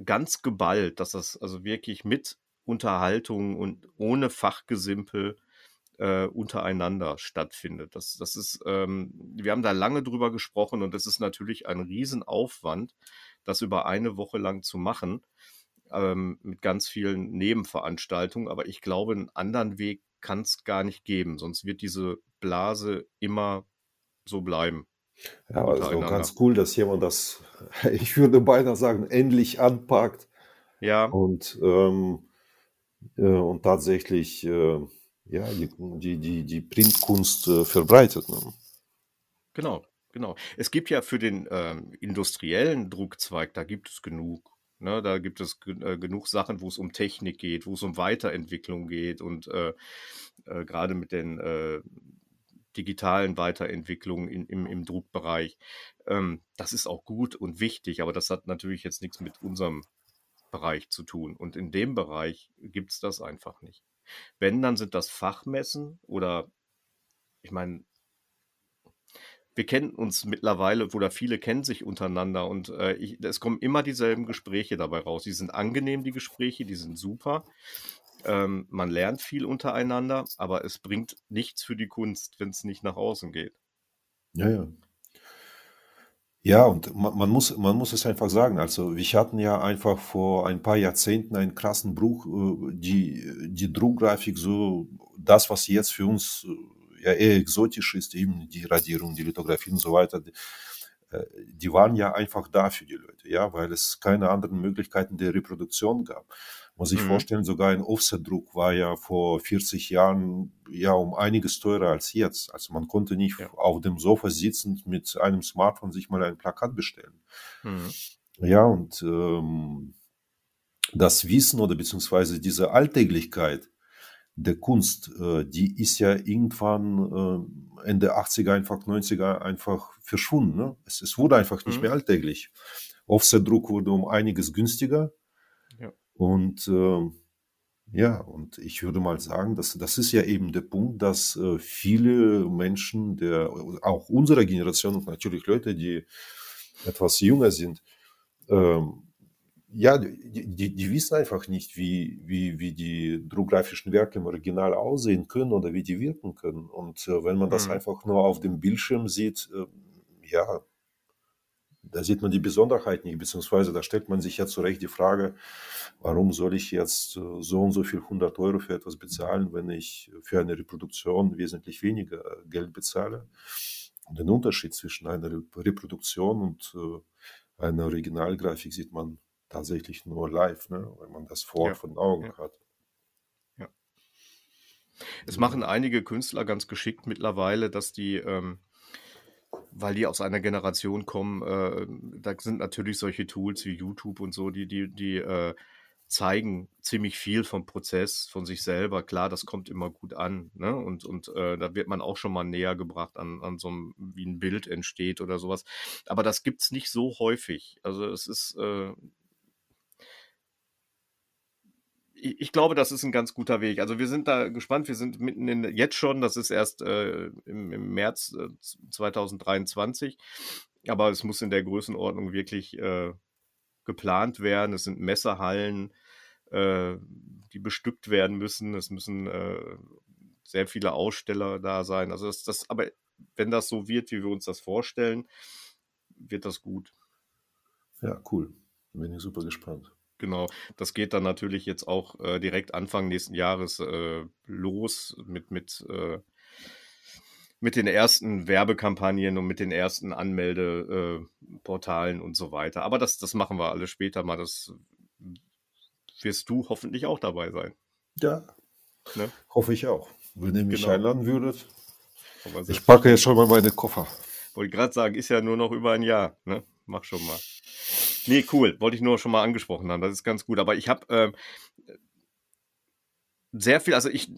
ganz geballt, dass das also wirklich mit Unterhaltung und ohne Fachgesimpel äh, untereinander stattfindet. Das, das ist, ähm, wir haben da lange drüber gesprochen und es ist natürlich ein Riesenaufwand, das über eine Woche lang zu machen, ähm, mit ganz vielen Nebenveranstaltungen. Aber ich glaube, einen anderen Weg kann es gar nicht geben, sonst wird diese Blase immer so bleiben. Ja, also ganz cool, dass jemand das, ich würde beinahe sagen, endlich anpackt. Ja. Und, ähm, äh, und tatsächlich äh, ja, die, die, die, Printkunst äh, verbreitet. Ne? Genau, genau. Es gibt ja für den ähm, industriellen Druckzweig, da gibt es genug. Ne? Da gibt es äh, genug Sachen, wo es um Technik geht, wo es um Weiterentwicklung geht und äh, äh, gerade mit den digitalen Weiterentwicklungen in, im, im Druckbereich. Ähm, das ist auch gut und wichtig, aber das hat natürlich jetzt nichts mit unserem Bereich zu tun. Und in dem Bereich gibt es das einfach nicht. Wenn, dann sind das Fachmessen oder ich meine, wir kennen uns mittlerweile oder viele kennen sich untereinander und äh, ich, es kommen immer dieselben Gespräche dabei raus. Die sind angenehm, die Gespräche, die sind super. Ähm, man lernt viel untereinander, aber es bringt nichts für die Kunst, wenn es nicht nach außen geht. Ja, ja. Ja, und man, man, muss, man muss es einfach sagen. Also, wir hatten ja einfach vor ein paar Jahrzehnten einen krassen Bruch. Äh, die, die Druckgrafik, so das, was jetzt für uns äh, ja eher exotisch ist, eben die Radierung, die Lithografie und so weiter, die, äh, die waren ja einfach da für die Leute, ja, weil es keine anderen Möglichkeiten der Reproduktion gab muss ich mhm. vorstellen, sogar ein Offset-Druck war ja vor 40 Jahren ja um einiges teurer als jetzt. Also man konnte nicht ja. auf dem Sofa sitzend mit einem Smartphone sich mal ein Plakat bestellen. Mhm. Ja, und ähm, das Wissen oder beziehungsweise diese Alltäglichkeit der Kunst, äh, die ist ja irgendwann äh, Ende 80er, einfach 90er einfach verschwunden. Ne? Es, es wurde einfach nicht mhm. mehr alltäglich. Offset-Druck wurde um einiges günstiger. Und äh, ja, und ich würde mal sagen, dass das ist ja eben der Punkt, dass äh, viele Menschen, der auch unserer Generation und natürlich Leute, die etwas jünger sind, ähm, ja, die, die, die, wissen einfach nicht, wie, wie, wie die druckgrafischen Werke im Original aussehen können oder wie die wirken können. Und äh, wenn man das mhm. einfach nur auf dem Bildschirm sieht, äh, ja, da sieht man die Besonderheit nicht, beziehungsweise da stellt man sich ja zu Recht die Frage, warum soll ich jetzt äh, so und so viel 100 Euro für etwas bezahlen, wenn ich für eine Reproduktion wesentlich weniger Geld bezahle? Und den Unterschied zwischen einer Reproduktion und einer Originalgrafik sieht man tatsächlich nur live, ne? wenn man das vor ja. von Augen ja. hat. Ja. Es machen einige Künstler ganz geschickt mittlerweile, dass die ähm, weil die aus einer Generation kommen, äh, da sind natürlich solche Tools wie YouTube und so, die, die, die äh, zeigen ziemlich viel vom Prozess, von sich selber. Klar, das kommt immer gut an. Ne? Und, und äh, da wird man auch schon mal näher gebracht an, an so einem, wie ein Bild entsteht oder sowas. Aber das gibt es nicht so häufig. Also es ist, äh, ich glaube, das ist ein ganz guter Weg. Also wir sind da gespannt. Wir sind mitten in jetzt schon. Das ist erst äh, im, im, März äh, 2023. Aber es muss in der Größenordnung wirklich äh, geplant werden. Es sind Messehallen, äh, die bestückt werden müssen. Es müssen äh, sehr viele Aussteller da sein. Also das, das, aber wenn das so wird, wie wir uns das vorstellen, wird das gut. Ja, cool. Bin ich super gespannt. Genau, das geht dann natürlich jetzt auch äh, direkt Anfang nächsten Jahres äh, los mit, mit, äh, mit den ersten Werbekampagnen und mit den ersten Anmeldeportalen und so weiter. Aber das, das machen wir alles später mal. Das wirst du hoffentlich auch dabei sein. Ja, ne? hoffe ich auch. Wenn ihr mich genau. einladen würdet. Ich packe jetzt schon mal meine Koffer. Wollte gerade sagen, ist ja nur noch über ein Jahr. Ne? Mach schon mal. Nee, cool. Wollte ich nur schon mal angesprochen haben. Das ist ganz gut. Aber ich habe äh, sehr viel, also ich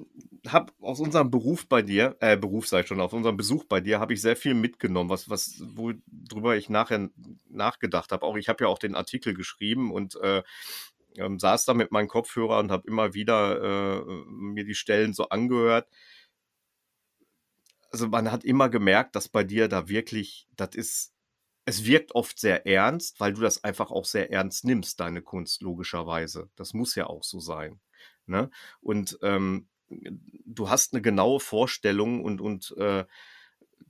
habe aus unserem Beruf bei dir, äh, Beruf sei schon, aus unserem Besuch bei dir, habe ich sehr viel mitgenommen, was, was, worüber ich nachher nachgedacht habe. Auch ich habe ja auch den Artikel geschrieben und äh, ähm, saß da mit meinem Kopfhörer und habe immer wieder äh, mir die Stellen so angehört. Also man hat immer gemerkt, dass bei dir da wirklich, das ist es wirkt oft sehr ernst, weil du das einfach auch sehr ernst nimmst, deine Kunst, logischerweise. Das muss ja auch so sein. Ne? Und ähm, du hast eine genaue Vorstellung und, und äh,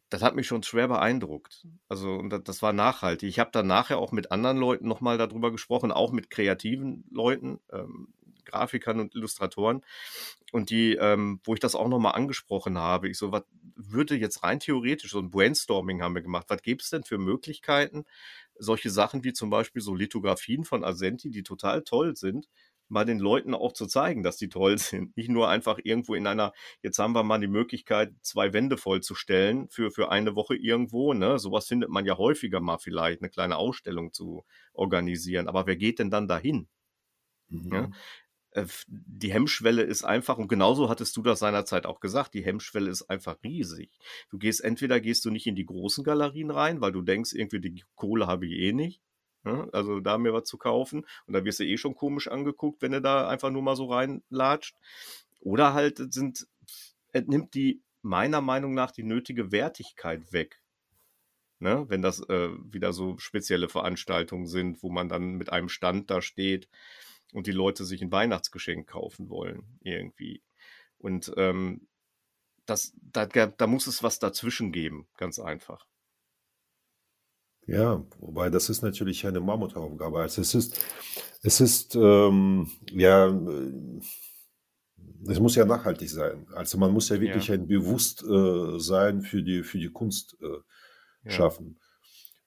das hat mich schon schwer beeindruckt. Also, und das, das war nachhaltig. Ich habe dann nachher auch mit anderen Leuten nochmal darüber gesprochen, auch mit kreativen Leuten, ähm, Grafikern und Illustratoren. Und die, ähm, wo ich das auch nochmal angesprochen habe, ich so, was würde jetzt rein theoretisch, so ein Brainstorming haben wir gemacht, was gäbe es denn für Möglichkeiten, solche Sachen wie zum Beispiel so Lithografien von Asenti, die total toll sind, mal den Leuten auch zu zeigen, dass die toll sind. Nicht nur einfach irgendwo in einer, jetzt haben wir mal die Möglichkeit, zwei Wände vollzustellen für, für eine Woche irgendwo. Ne? Sowas findet man ja häufiger mal vielleicht, eine kleine Ausstellung zu organisieren. Aber wer geht denn dann dahin? Mhm. Ja? Äh, die Hemmschwelle ist einfach, und genauso hattest du das seinerzeit auch gesagt, die Hemmschwelle ist einfach riesig. Du gehst, entweder gehst du nicht in die großen Galerien rein, weil du denkst, irgendwie die Kohle habe ich eh nicht. Ne? Also da mir was zu kaufen. Und da wirst du eh schon komisch angeguckt, wenn du da einfach nur mal so reinlatscht. Oder halt sind, entnimmt die meiner Meinung nach die nötige Wertigkeit weg. Ne? Wenn das äh, wieder so spezielle Veranstaltungen sind, wo man dann mit einem Stand da steht und die Leute sich ein Weihnachtsgeschenk kaufen wollen, irgendwie. Und ähm, das, da, da muss es was dazwischen geben, ganz einfach. Ja, wobei das ist natürlich eine Mammutaufgabe. Also es ist, es ist ähm, ja, äh, es muss ja nachhaltig sein. Also man muss ja wirklich Ja, ein Bewusstsein für die, für die Kunst äh, ja, schaffen.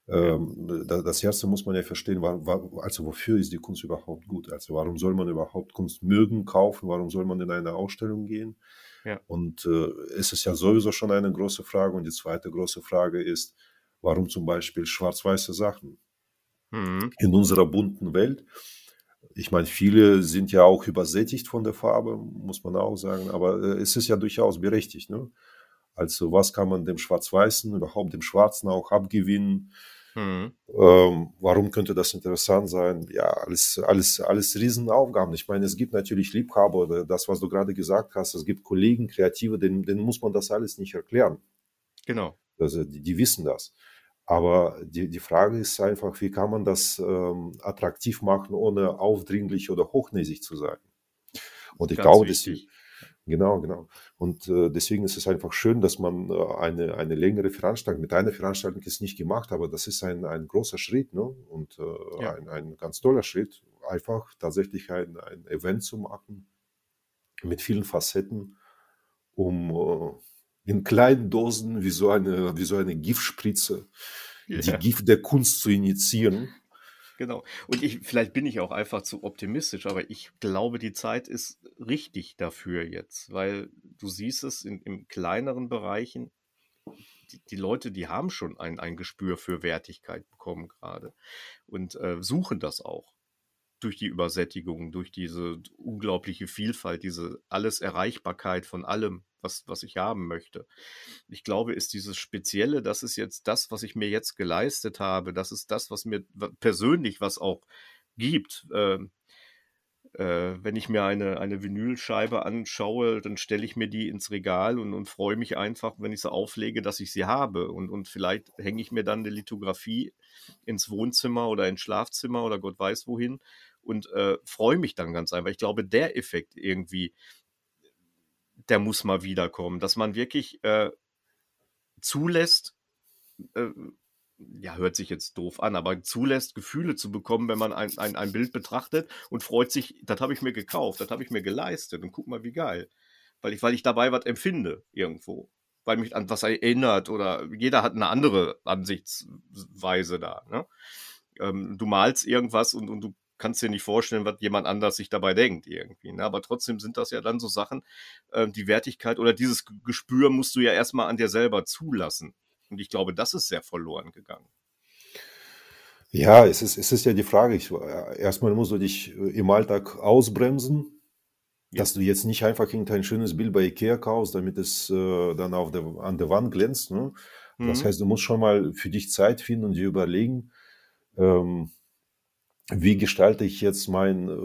Ähm, da- das erste muss man ja verstehen, also wofür ist die Kunst überhaupt gut? Also warum soll man überhaupt Kunst mögen, kaufen? Warum soll man in eine Ausstellung gehen? ja. Und äh, es ist ja sowieso schon eine große Frage. Und die zweite große Frage ist, warum zum Beispiel schwarz-weiße Sachen Mhm. in unserer bunten Welt? Ich meine, viele sind ja auch übersättigt von der Farbe, muss man auch sagen, aber äh, es ist ja durchaus berechtigt. Ne? Also was kann man dem Schwarz-Weißen, überhaupt dem Schwarzen auch abgewinnen? Mhm. Ähm, warum könnte das interessant sein? Ja, alles, alles, alles Riesenaufgaben. Ich meine, es gibt natürlich Liebhaber, oder das, was du gerade gesagt hast, es gibt Kollegen, Kreative, denen, denen muss man das alles nicht erklären. Genau. Also die, die wissen das. Aber die, die Frage ist einfach, wie kann man das ähm, attraktiv machen, ohne aufdringlich oder hochnäsig zu sein? Und ich Ganz glaube, wichtig. Genau, genau. Und äh, deswegen ist es einfach schön, dass man äh, eine, eine längere Veranstaltung, mit einer Veranstaltung ist nicht gemacht, aber das ist ein, ein großer Schritt ne? und äh, Ja, ein, ein ganz toller Schritt, einfach tatsächlich ein, ein Event zu machen mit vielen Facetten, um äh, in kleinen Dosen wie so eine, wie so eine Giftspritze die ja, Gift der Kunst zu initiieren. Genau. Und ich, vielleicht bin ich auch einfach zu optimistisch, aber ich glaube, die Zeit ist richtig dafür jetzt, weil du siehst es in, in kleineren Bereichen, die, Leute, die haben schon ein, ein Gespür für Wertigkeit bekommen gerade und äh, suchen das auch durch die Übersättigung, durch diese unglaubliche Vielfalt, diese alles Erreichbarkeit von allem, was, was ich haben möchte. Ich glaube, ist dieses Spezielle, das ist jetzt das, was ich mir jetzt geleistet habe, das ist das, was mir persönlich was auch gibt. Ähm, äh, wenn ich mir eine, eine Vinylscheibe anschaue, dann stelle ich mir die ins Regal und, und freue mich einfach, wenn ich sie auflege, dass ich sie habe. Und, und vielleicht hänge ich mir dann eine Lithografie ins Wohnzimmer oder ins Schlafzimmer oder Gott weiß wohin und äh, freue mich dann ganz einfach. Ich glaube, der Effekt irgendwie, der muss mal wiederkommen, dass man wirklich äh, zulässt, äh, ja, hört sich jetzt doof an, aber zulässt, Gefühle zu bekommen, wenn man ein, ein, ein Bild betrachtet und freut sich, das habe ich mir gekauft, das habe ich mir geleistet und guck mal, wie geil. Weil ich, weil ich dabei was empfinde irgendwo. Weil mich an was erinnert oder jeder hat eine andere Ansichtsweise da. Ne? Ähm, du malst irgendwas und, und du kannst dir nicht vorstellen, was jemand anders sich dabei denkt irgendwie. Ne? Aber trotzdem sind das ja dann so Sachen, äh, die Wertigkeit oder dieses Gespür musst du ja erstmal an dir selber zulassen. Und ich glaube, das ist sehr verloren gegangen. Ja, es ist, es ist ja die Frage. Ich, äh, erstmal musst du dich äh, im Alltag ausbremsen, Ja, dass du jetzt nicht einfach irgendein schönes Bild bei Ikea kaufst, damit es äh, dann auf der, an der Wand glänzt. Ne? Das mhm. heißt, du musst schon mal für dich Zeit finden und dir überlegen, ähm, wie gestalte ich jetzt mein, äh,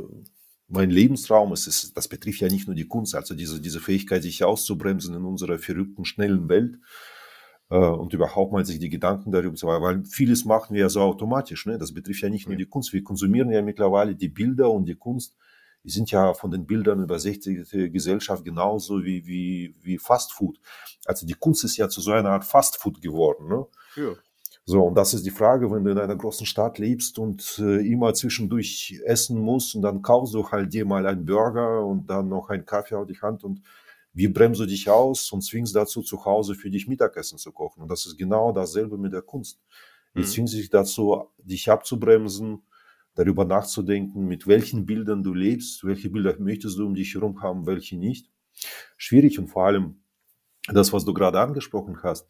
mein Lebensraum? Es ist, das betrifft ja nicht nur die Kunst, also diese, diese Fähigkeit, sich auszubremsen in unserer verrückten, schnellen Welt äh, und überhaupt mal sich die Gedanken darüber zu machen, weil vieles machen wir ja so automatisch. Ne? Das betrifft ja nicht nur die Kunst. Wir konsumieren ja mittlerweile die Bilder und die Kunst. Die sind ja von den Bildern übersättigte Gesellschaft genauso wie, wie, wie Fast Food. Also die Kunst ist ja zu so einer Art Fast Food geworden. Ne? ja, So, und das ist die Frage, wenn du in einer großen Stadt lebst und äh, immer zwischendurch essen musst und dann kaufst du halt dir mal einen Burger und dann noch einen Kaffee auf die Hand und wie bremst du dich aus und zwingst dazu, zu Hause für dich Mittagessen zu kochen? Und das ist genau dasselbe mit der Kunst. Jetzt mhm. zwingst dich dazu, dich abzubremsen, darüber nachzudenken, mit welchen Bildern du lebst, welche Bilder möchtest du um dich herum haben, welche nicht. Schwierig und vor allem das, was du gerade angesprochen hast,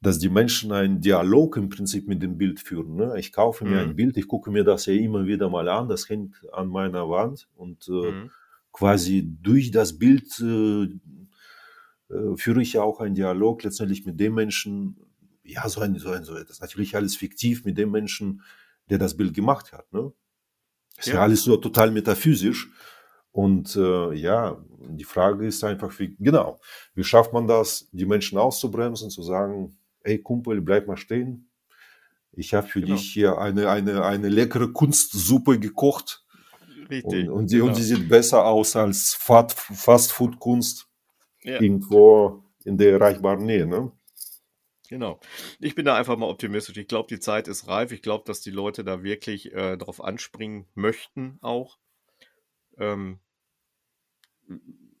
dass die Menschen einen Dialog im Prinzip mit dem Bild führen. Ne? Ich kaufe mir ein Mhm. Bild, ich gucke mir das ja immer wieder mal an, das hängt an meiner Wand und äh, Mhm. quasi durch das Bild äh, äh, führe ich ja auch einen Dialog letztendlich mit dem Menschen, ja, so ein, so ein, so, das ist natürlich alles fiktiv mit dem Menschen, der das Bild gemacht hat. Ne? Ist ja Ja, alles so total metaphysisch. Und äh, ja, die Frage ist einfach, wie, genau, wie schafft man das, die Menschen auszubremsen, zu sagen, ey Kumpel, bleib mal stehen. Ich habe für genau. dich hier eine, eine, eine leckere Kunstsuppe gekocht und, Richtig, und, die, und die genau. sieht besser aus als Fast-Food-Kunst Ja, irgendwo in der erreichbaren Nähe. Ne? Genau. Ich bin da einfach mal optimistisch. Ich glaube, die Zeit ist reif. Ich glaube, dass die Leute da wirklich äh, drauf anspringen möchten auch. Ähm,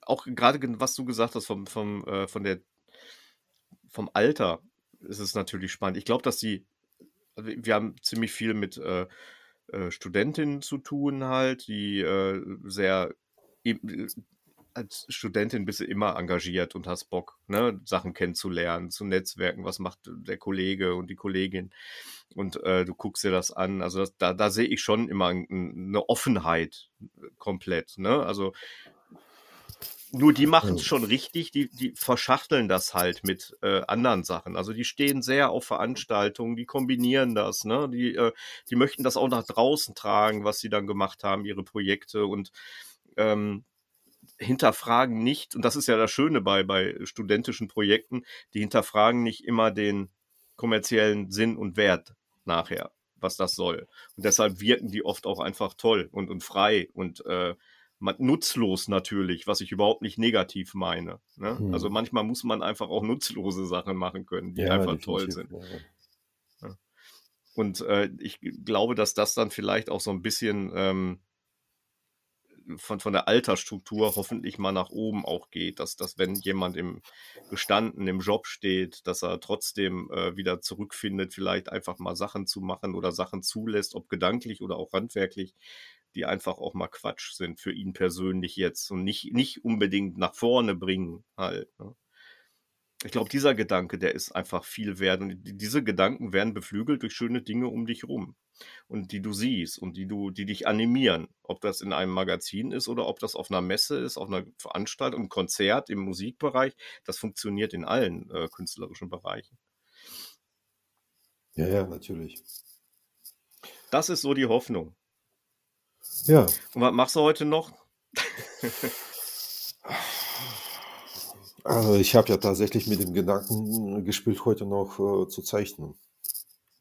auch gerade was du gesagt hast vom, vom, äh, von der, vom Alter ist es natürlich spannend. Ich glaube, dass die, also wir haben ziemlich viel mit äh, äh, Studentinnen zu tun halt, die äh, sehr als Studentin bist du immer engagiert und hast Bock, ne, Sachen kennenzulernen, zu netzwerken, was macht der Kollege und die Kollegin und äh, du guckst dir das an. Also das, da, da sehe ich schon immer eine Offenheit komplett. Ne? Also nur die machen es schon richtig, die, die verschachteln das halt mit äh, anderen Sachen. Also die stehen sehr auf Veranstaltungen, die kombinieren das, ne? Die, äh, die möchten das auch nach draußen tragen, was sie dann gemacht haben, ihre Projekte und ähm, hinterfragen nicht, und das ist ja das Schöne bei, bei studentischen Projekten, die hinterfragen nicht immer den kommerziellen Sinn und Wert nachher, was das soll. Und deshalb wirken die oft auch einfach toll und, und frei und äh, nutzlos natürlich, was ich überhaupt nicht negativ meine. Ne? Hm. Also manchmal muss man einfach auch nutzlose Sachen machen können, die ja, einfach toll sind. Ja. Und äh, ich glaube, dass das dann vielleicht auch so ein bisschen ähm, von, von der Altersstruktur hoffentlich mal nach oben auch geht, dass, dass wenn jemand im gestanden im Job steht, dass er trotzdem äh, wieder zurückfindet, vielleicht einfach mal Sachen zu machen oder Sachen zulässt, ob gedanklich oder auch handwerklich, die einfach auch mal Quatsch sind für ihn persönlich jetzt und nicht, nicht unbedingt nach vorne bringen halt. Ne? ich glaube, dieser Gedanke, der ist einfach viel wert. Und diese Gedanken werden beflügelt durch schöne Dinge um dich rum. Und die du siehst und die du, die dich animieren. Ob das in einem Magazin ist oder ob das auf einer Messe ist, auf einer Veranstaltung, einem Konzert, im Musikbereich. Das funktioniert in allen äh, künstlerischen Bereichen. Ja, ja, natürlich. Das ist so die Hoffnung. Ja. Und was machst du heute noch? Also ich habe ja tatsächlich mit dem Gedanken gespielt, heute noch äh, zu zeichnen.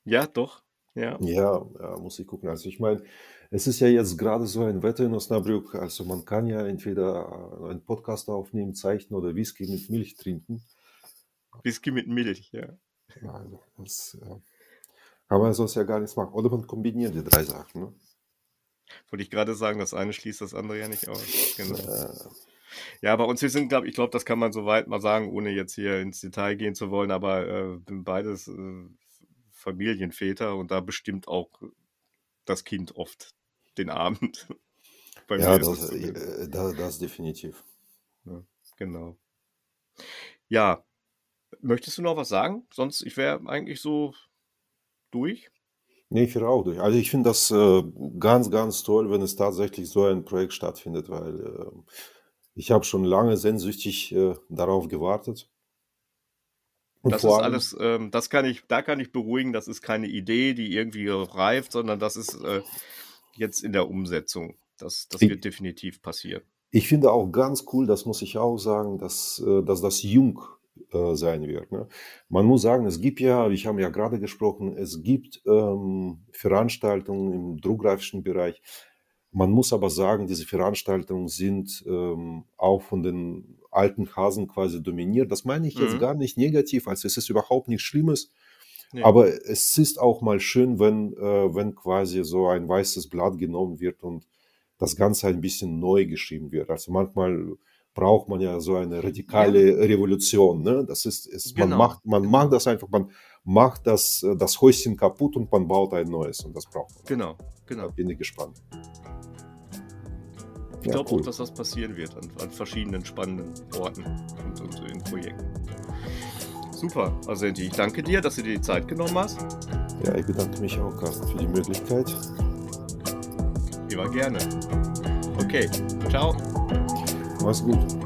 Ja, doch. Ja. ja. Ja, muss ich gucken. Also ich meine, es ist ja jetzt gerade so ein Wetter in Osnabrück. Also man kann ja entweder einen Podcast aufnehmen, zeichnen oder Whisky mit Milch trinken. Whisky mit Milch, ja. ja also das äh, kann man sonst ja gar nichts machen. Oder man kombiniert die drei Sachen. Ne? Wollte ich gerade sagen, das eine schließt das andere ja nicht aus. Genau. Äh, ja, bei uns, wir sind, glaube ich, glaube, das kann man soweit mal sagen, ohne jetzt hier ins Detail gehen zu wollen, aber äh, beides äh, Familienväter und da bestimmt auch das Kind oft den Abend. Bei ja, das, äh, das, das, definitiv. Ja, genau. Ja, möchtest du noch was sagen? Sonst, ich wäre eigentlich so durch. Nee, ich wäre auch durch. Also ich finde das äh, ganz, ganz toll, wenn es tatsächlich so ein Projekt stattfindet, weil äh, ich habe schon lange sehnsüchtig äh, darauf gewartet. Und das ist alles, ähm, das kann ich, da kann ich beruhigen, das ist keine Idee, die irgendwie reift, sondern das ist äh, jetzt in der Umsetzung. Das, das ich, wird definitiv passieren. Ich finde auch ganz cool, das muss ich auch sagen, dass, äh, dass das jung äh, sein wird. Ne? Man muss sagen, es gibt ja, ich habe ja gerade gesprochen, es gibt ähm, Veranstaltungen im druckgrafischen Bereich, man muss aber sagen, diese Veranstaltungen sind ähm, auch von den alten Hasen quasi dominiert. Das meine ich jetzt mhm. gar nicht negativ, also es ist überhaupt nichts Schlimmes. Nee. Aber es ist auch mal schön, wenn, äh, wenn quasi so ein weißes Blatt genommen wird und das Ganze ein bisschen neu geschrieben wird. Also manchmal braucht man ja so eine radikale ja. Revolution. Ne? Das ist, ist genau. man macht, man macht das einfach, man macht das, das Häuschen kaputt und man baut ein neues und das braucht man. Genau, genau. Da bin ich gespannt. Ich ja, glaube cool. auch, dass das passieren wird an, an verschiedenen spannenden Orten und, und, in Projekten. Super, Asenti, ich danke dir, dass du dir die Zeit genommen hast. Ja, ich bedanke mich auch, Carsten, für die Möglichkeit. Immer gerne. Okay, ciao. Mach's gut.